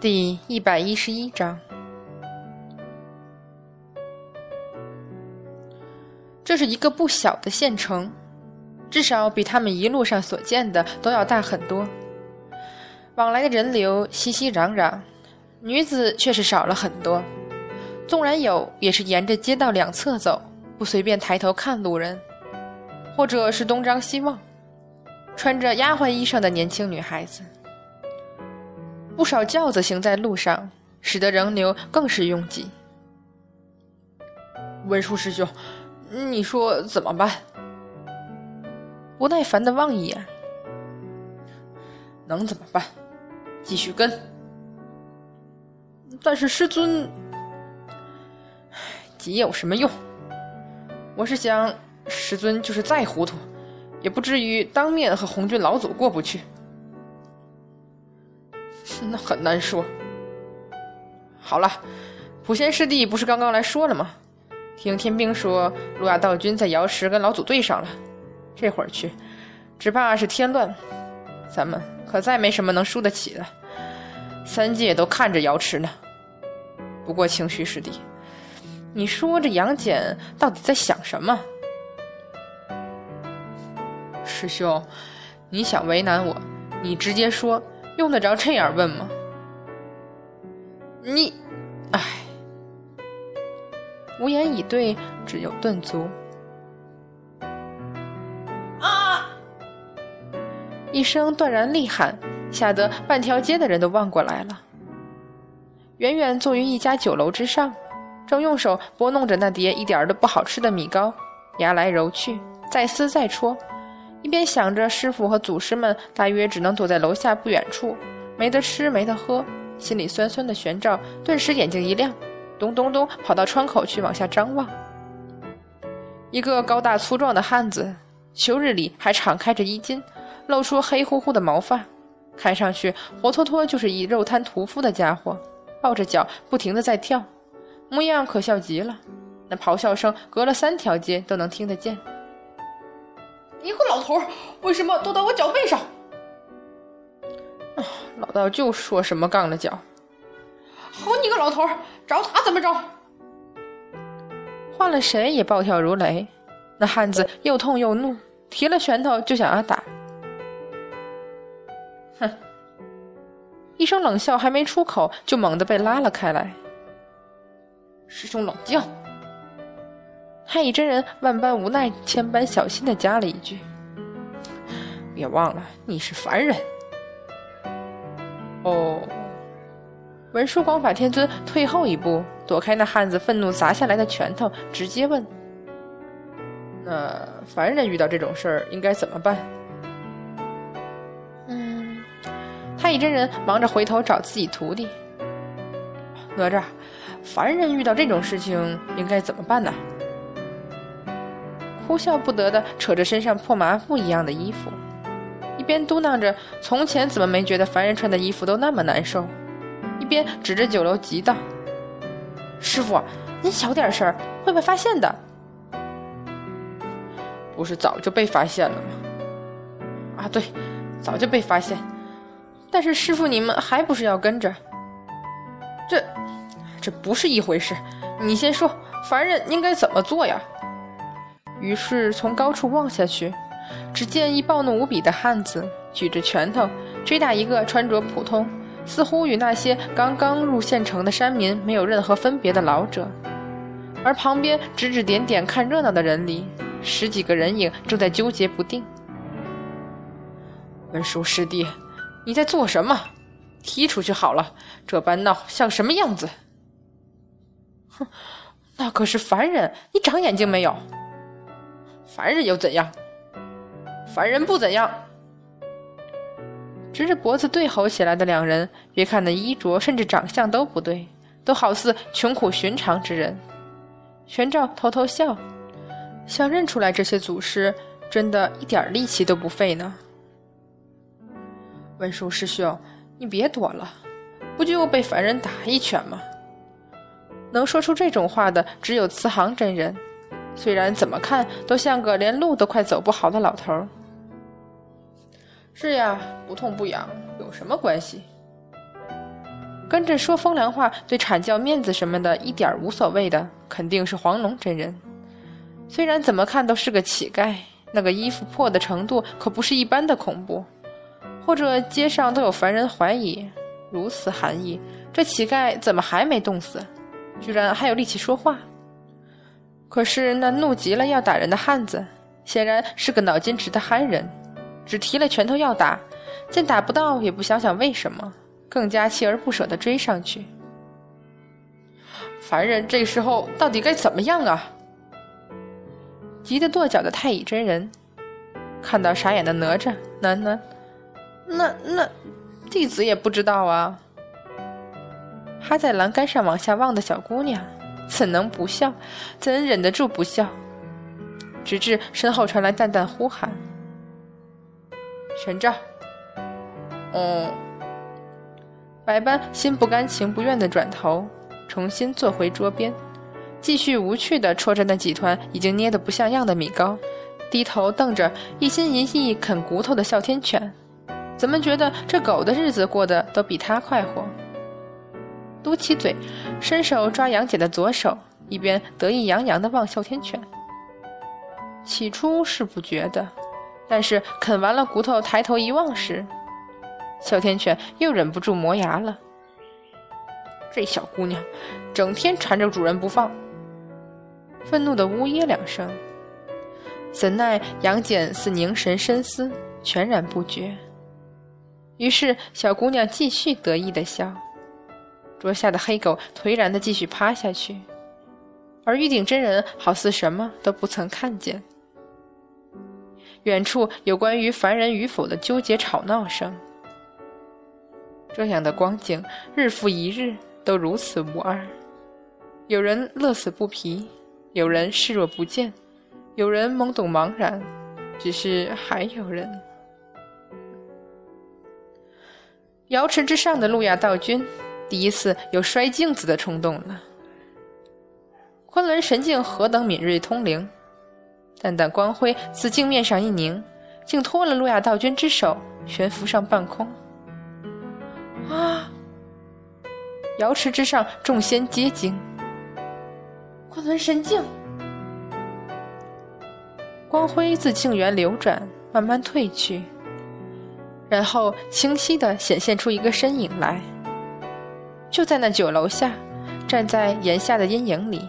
第一百一十一章，这是一个不小的县城，至少比他们一路上所见的都要大很多。往来的人流熙熙攘攘，女子却是少了很多。纵然有，也是沿着街道两侧走，不随便抬头看路人，或者是东张西望。穿着丫鬟衣裳的年轻女孩子。不少轿子行在路上，使得人流更是拥挤。文殊师兄，你说怎么办？不耐烦的望一眼，能怎么办？继续跟。但是师尊，急有什么用？我是想，师尊就是再糊涂，也不至于当面和红军老祖过不去。那很难说。好了，普贤师弟不是刚刚来说了吗？听天兵说，路亚道君在瑶池跟老祖对上了，这会儿去，只怕是添乱。咱们可再没什么能输得起的。三界都看着瑶池呢。不过清虚师弟，你说这杨戬到底在想什么？师兄，你想为难我，你直接说。用得着这样问吗？你，唉，无言以对，只有顿足。啊！一声断然厉喊，吓得半条街的人都望过来了。远远坐于一家酒楼之上，正用手拨弄着那碟一点都不好吃的米糕，牙来揉去，再撕再戳。一边想着师傅和祖师们大约只能躲在楼下不远处，没得吃没得喝，心里酸酸的。玄照顿时眼睛一亮，咚咚咚跑到窗口去往下张望。一个高大粗壮的汉子，秋日里还敞开着衣襟，露出黑乎乎的毛发，看上去活脱脱就是一肉摊屠夫的家伙，抱着脚不停的在跳，模样可笑极了。那咆哮声隔了三条街都能听得见。你个老头，为什么躲到我脚背上？啊，老道就说什么杠了脚。好你个老头，找他怎么着？换了谁也暴跳如雷。那汉子又痛又怒，提了拳头就想要打。哼！一声冷笑还没出口，就猛地被拉了开来。师兄冷静。太乙真人万般无奈，千般小心的加了一句：“别忘了，你是凡人。”哦，文殊广法天尊退后一步，躲开那汉子愤怒砸下来的拳头，直接问：“那凡人遇到这种事儿应该怎么办？”太乙真人忙着回头找自己徒弟。哪吒，凡人遇到这种事情应该怎么办呢？哭笑不得的扯着身上破麻布一样的衣服，一边嘟囔着“从前怎么没觉得凡人穿的衣服都那么难受”，一边指着酒楼急道：“师傅，您小点声，会被发现的。”“不是早就被发现了吗？”“啊，对，早就被发现。但是师傅，你们还不是要跟着？这，这不是一回事。你先说，凡人应该怎么做呀？”于是从高处望下去，只见一暴怒无比的汉子举着拳头追打一个穿着普通、似乎与那些刚刚入县城的山民没有任何分别的老者，而旁边指指点点看热闹的人里，十几个人影正在纠结不定。文殊师弟，你在做什么？踢出去好了，这般闹像什么样子？哼，那可是凡人，你长眼睛没有？凡人又怎样？凡人不怎样。直着脖子对吼起来的两人，别看那衣着甚至长相都不对，都好似穷苦寻常之人。玄照偷偷笑，想认出来这些祖师，真的一点力气都不费呢。文殊师兄，你别躲了，不就被凡人打一拳吗？能说出这种话的只有慈航真人，虽然怎么看都像个连路都快走不好的老头。是呀，不痛不痒有什么关系？跟着说风凉话，对阐教面子什么的一点无所谓的，肯定是黄龙真人。虽然怎么看都是个乞丐，那个衣服破的程度可不是一般的恐怖。或者街上都有凡人怀疑，如此寒意，这乞丐怎么还没冻死？居然还有力气说话。可是那怒极了要打人的汉子，显然是个脑筋直的憨人，只提了拳头要打，见打不到也不想想为什么。更加锲而不舍地追上去。凡人这时候到底该怎么样啊？急得跺脚的太乙真人看到傻眼的哪吒，喃喃：“那那弟子也不知道啊。”趴在栏杆上往下望的小姑娘怎能不笑？怎忍得住不笑？直至身后传来淡淡呼喊：“玄照。”哦。白斑心不甘情不愿地转头，重新坐回桌边，继续无趣地戳着那几团已经捏得不像样的米糕，低头瞪着一心一意啃骨头的哮天犬，怎么觉得这狗的日子过得都比他快活？嘟起嘴，伸手抓杨戬的左手，一边得意洋洋地望哮天犬。起初是不觉得，但是啃完了骨头，抬头一望时。哮天犬又忍不住磨牙了。这小姑娘，整天缠着主人不放。愤怒的呜咽两声，怎奈杨戬似凝神深思，全然不觉。于是小姑娘继续得意的笑。桌下的黑狗颓然的继续趴下去，而玉鼎真人好似什么都不曾看见。远处有关于凡人与否的纠结吵闹声。这样的光景，日复一日都如此无二。有人乐此不疲，有人视若不见，有人懵懂茫然，只是还有人。瑶池之上的路亚道君，第一次有摔镜子的冲动了。昆仑神镜何等敏锐通灵，淡淡光辉自镜面上一凝，竟托了路亚道君之手，悬浮上半空。啊！瑶池之上，众仙皆惊。昆仑神镜，光辉自镜缘流转，慢慢褪去，然后清晰的显现出一个身影来。就在那酒楼下，站在檐下的阴影里，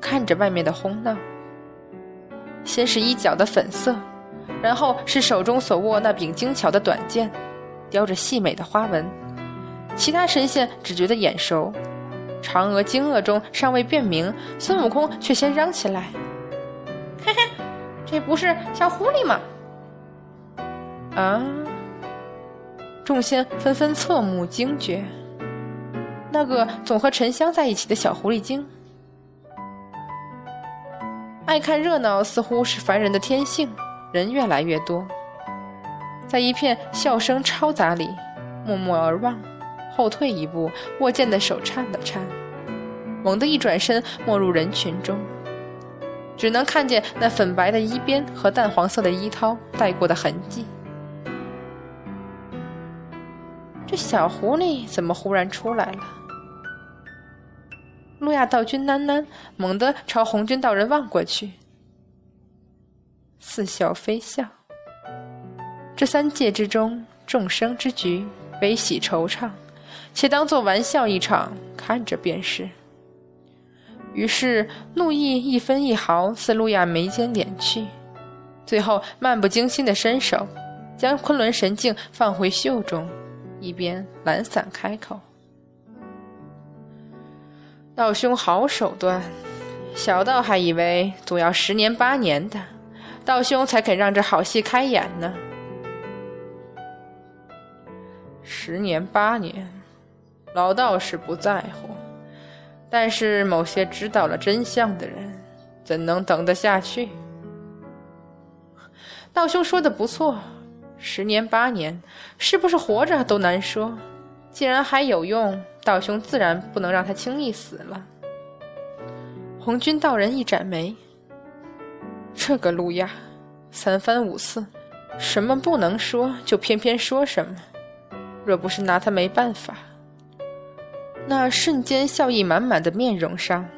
看着外面的哄闹。先是衣角的粉色，然后是手中所握那柄精巧的短剑，雕着细美的花纹。其他神仙只觉得眼熟，嫦娥惊愕中尚未辨明，孙悟空却先嚷起来：“嘿嘿，这不是小狐狸吗？”啊！众仙纷纷侧目惊觉，那个总和沉香在一起的小狐狸精，爱看热闹似乎是凡人的天性，人越来越多，在一片笑声嘈杂里，默默而望。后退一步，握剑的手颤了颤，猛地一转身，没入人群中，只能看见那粉白的衣边和淡黄色的衣绦带过的痕迹。这小狐狸怎么忽然出来了？路亚道君喃喃，猛地朝红军道人望过去，似笑非笑。这三界之中，众生之局，悲喜惆怅。且当做玩笑一场，看着便是。于是怒意一分一毫自路亚眉间敛去，最后漫不经心的伸手，将昆仑神镜放回袖中，一边懒散开口：“道兄好手段，小道还以为总要十年八年的，道兄才肯让这好戏开演呢。十年八年。”老道士不在乎，但是某些知道了真相的人，怎能等得下去？道兄说的不错，十年八年，是不是活着都难说。既然还有用，道兄自然不能让他轻易死了。红军道人一展眉：“这个路亚，三番五次，什么不能说，就偏偏说什么。若不是拿他没办法，那瞬间笑意满满的面容上，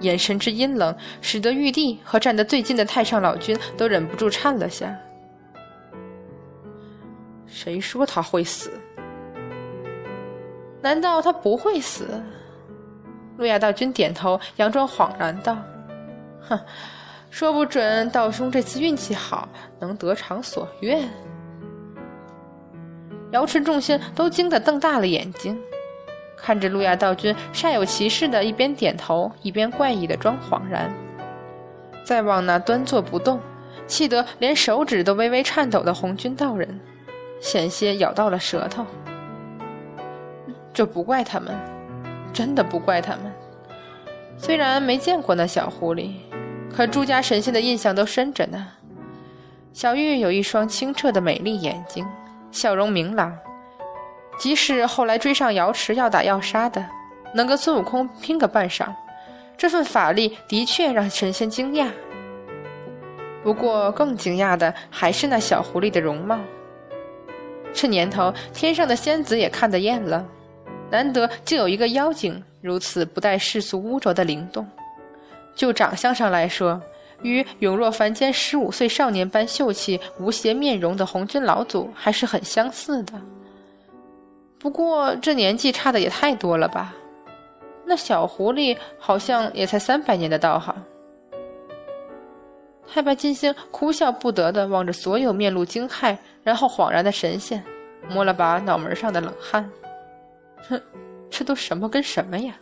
眼神之阴冷，使得玉帝和站得最近的太上老君都忍不住颤了下。谁说他会死？难道他不会死？”路亚道君点头，佯装恍然道：“哼，说不准道兄这次运气好，能得偿所愿。”瑶池众仙都惊得瞪大了眼睛，看着路亚道君煞有其事的一边点头，一边怪异的装恍然。再望那端坐不动、气得连手指都微微颤抖的红军道人，险些咬到了舌头。这不怪他们。真的不怪他们。虽然没见过那小狐狸，可诸家神仙的印象都深着呢。小玉有一双清澈的美丽眼睛，笑容明朗。即使后来追上瑶池要打要杀的，能跟孙悟空拼个半晌，这份法力的确让神仙惊讶。不过更惊讶的还是那小狐狸的容貌。这年头，天上的仙子也看得厌了。难得竟有一个妖精如此不带世俗污浊的灵动，就长相上来说，与永若凡间十五岁少年般秀气无邪面容的红军老祖还是很相似的。不过这年纪差的也太多了吧？那小狐狸好像也才三百年的道行。太白金星哭笑不得地望着所有面露惊骇然后恍然的神仙，摸了把脑门上的冷汗。哼，这都什么跟什么呀？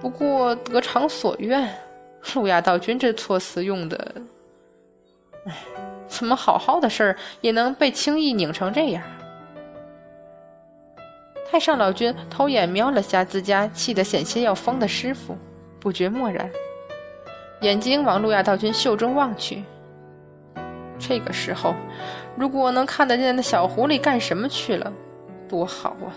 不过得偿所愿，路亚道君这措辞用的，哎，怎么好好的事儿也能被轻易拧成这样？太上老君偷眼瞄了下自家气得险些要疯的师傅，不觉默然，眼睛往路亚道君袖中望去。这个时候，如果能看得见那小狐狸干什么去了，多好啊！